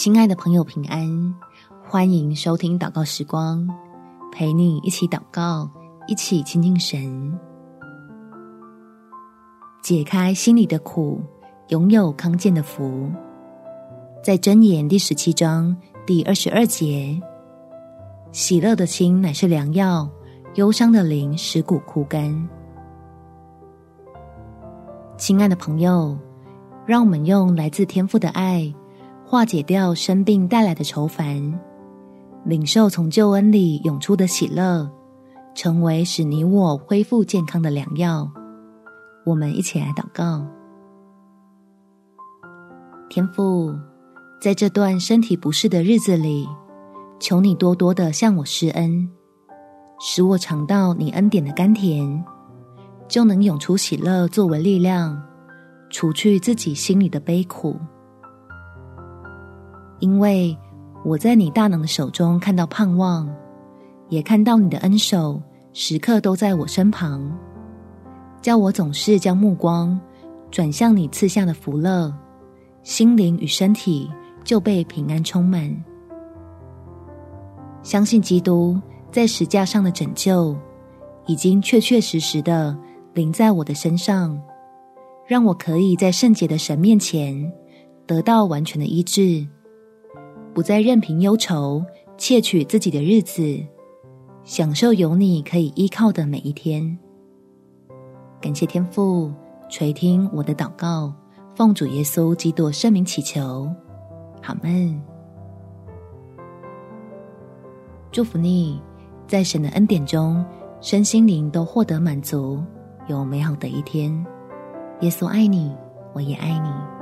亲爱的朋友，平安！欢迎收听祷告时光，陪你一起祷告，一起亲近神，解开心里的苦，拥有康健的福。在箴言第十七章第二十二节，喜乐的心乃是良药，忧伤的灵使骨枯干。亲爱的朋友，让我们用来自天父的爱，化解掉生病带来的愁烦，领受从救恩里涌出的喜乐，成为使你我恢复健康的良药。我们一起来祷告：天父，在这段身体不适的日子里，求你多多的向我施恩，使我尝到你恩典的甘甜。就能涌出喜乐作为力量，除去自己心里的悲苦。因为我在你大能的手中看到盼望，也看到你的恩手时刻都在我身旁，叫我总是将目光转向你赐下的福乐，心灵与身体就被平安充满。相信基督在石架上的拯救，已经确确实实的。临在我的身上，让我可以在圣洁的神面前得到完全的医治，不再任凭忧愁窃取自己的日子，享受有你可以依靠的每一天。感谢天父垂听我的祷告，奉主耶稣基督圣名祈求，阿们。祝福你，在神的恩典中，身心灵都获得满足。有美好的一天，耶稣爱你，我也爱你。